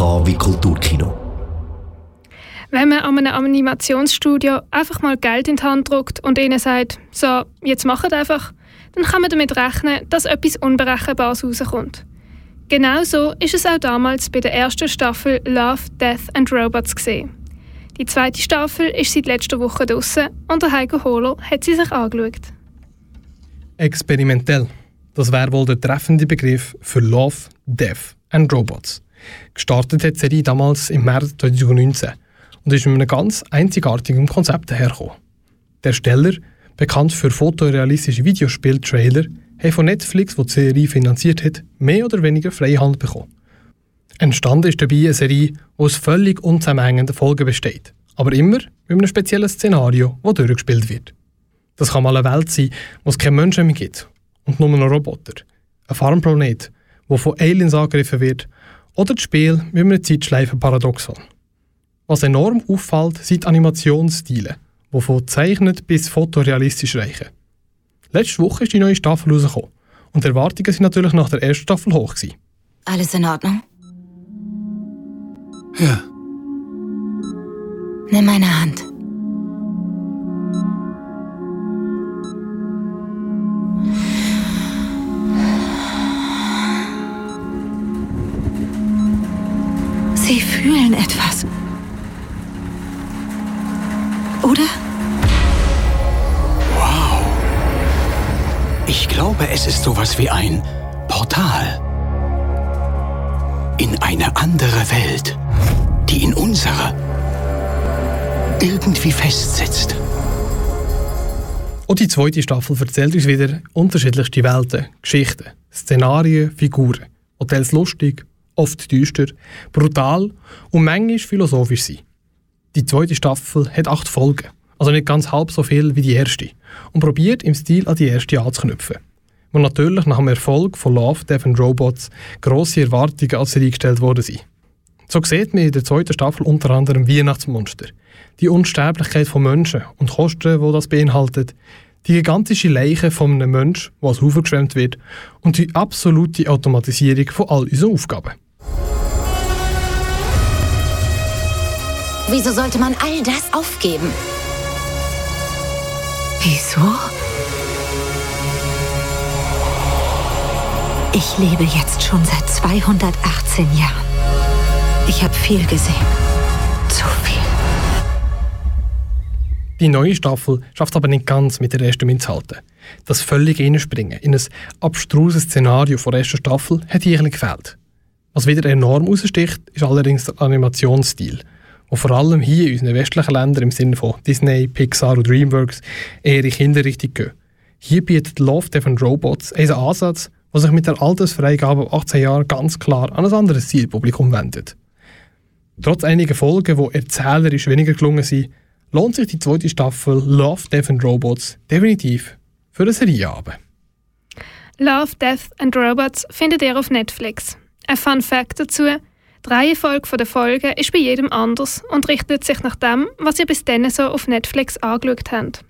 K wie Kulturkino. Wenn man an einem Animationsstudio einfach mal Geld in die Hand drückt und ihnen sagt, so, jetzt macht einfach, dann kann man damit rechnen, dass etwas Unberechenbares rauskommt. Genau so ist es auch damals bei der ersten Staffel Love, Death and Robots gesehen. Die zweite Staffel ist seit letzter Woche draussen und der Heiko Hohler hat sie sich angeschaut. Experimentell. Das wäre wohl der treffende Begriff für Love, Death and Robots. Gestartet hat die Serie damals im März 2019 und ist mit einem ganz einzigartigen Konzept dahergekommen. Der Steller, bekannt für fotorealistische Videospiel-Trailer, hat von Netflix, wo die Serie finanziert hat, mehr oder weniger freie Hand bekommen. Entstanden ist dabei eine Serie, die aus völlig unzusammenhängenden Folgen besteht, aber immer mit einem speziellen Szenario, das durchgespielt wird. Das kann mal eine Welt sein, wo es keine Menschen mehr gibt und nur noch Roboter. Ein Farmplanet, der von Aliens angegriffen wird, oder das Spiel mit einem Zeitschleifen-Paradoxon. Was enorm auffällt, sind die Animationsstile, die von zeichnet bis fotorealistisch reichen. Letzte Woche ist die neue Staffel rausgekommen und die Erwartungen sind natürlich nach der ersten Staffel hoch. Gewesen. Alles in Ordnung? Ja. Nimm meine Hand. Sie fühlen etwas. Oder? Wow. Ich glaube, es ist sowas wie ein Portal. In eine andere Welt, die in unserer irgendwie festsitzt. Und die zweite Staffel erzählt uns wieder unterschiedlichste Welten, Geschichten, Szenarien, Figuren, Hotels lustig, oft düster, brutal und manchmal philosophisch sein. Die zweite Staffel hat acht Folgen, also nicht ganz halb so viel wie die erste, und probiert im Stil an die erste anzuknüpfen. Wo natürlich nach dem Erfolg von Love, Death and Robots grosse Erwartungen als Serie gestellt worden sind. So sieht man in der zweiten Staffel unter anderem Weihnachtsmonster, die Unsterblichkeit von Menschen und Kosten, die das beinhaltet, die gigantische Leiche von einem Menschen, der als Ufer geschwemmt wird, und die absolute Automatisierung von all unseren Aufgaben. Wieso sollte man all das aufgeben? Wieso? Ich lebe jetzt schon seit 218 Jahren. Ich habe viel gesehen. Zu viel. Die neue Staffel schafft es aber nicht ganz mit der ersten mitzuhalten. Das völlige Einspringen in ein abstruses Szenario von der ersten Staffel hat hier gefehlt. Was wieder enorm heraussticht, ist allerdings der Animationsstil, der vor allem hier in unseren westlichen Ländern im Sinne von Disney, Pixar und Dreamworks eher in Kinderrichtung geht. Hier bietet Love, Death Robots einen Ansatz, der sich mit der Altersfreigabe ab 18 Jahren ganz klar an ein anderes Zielpublikum wendet. Trotz einiger Folgen, die erzählerisch weniger gelungen sind, lohnt sich die zweite Staffel Love, Death and Robots definitiv für eine Serieabend. Love, Death and Robots findet ihr auf Netflix. Ein Fun Fact dazu: die Reihenfolge der Folgen ist bei jedem anders und richtet sich nach dem, was ihr bis dann so auf Netflix angeschaut habt.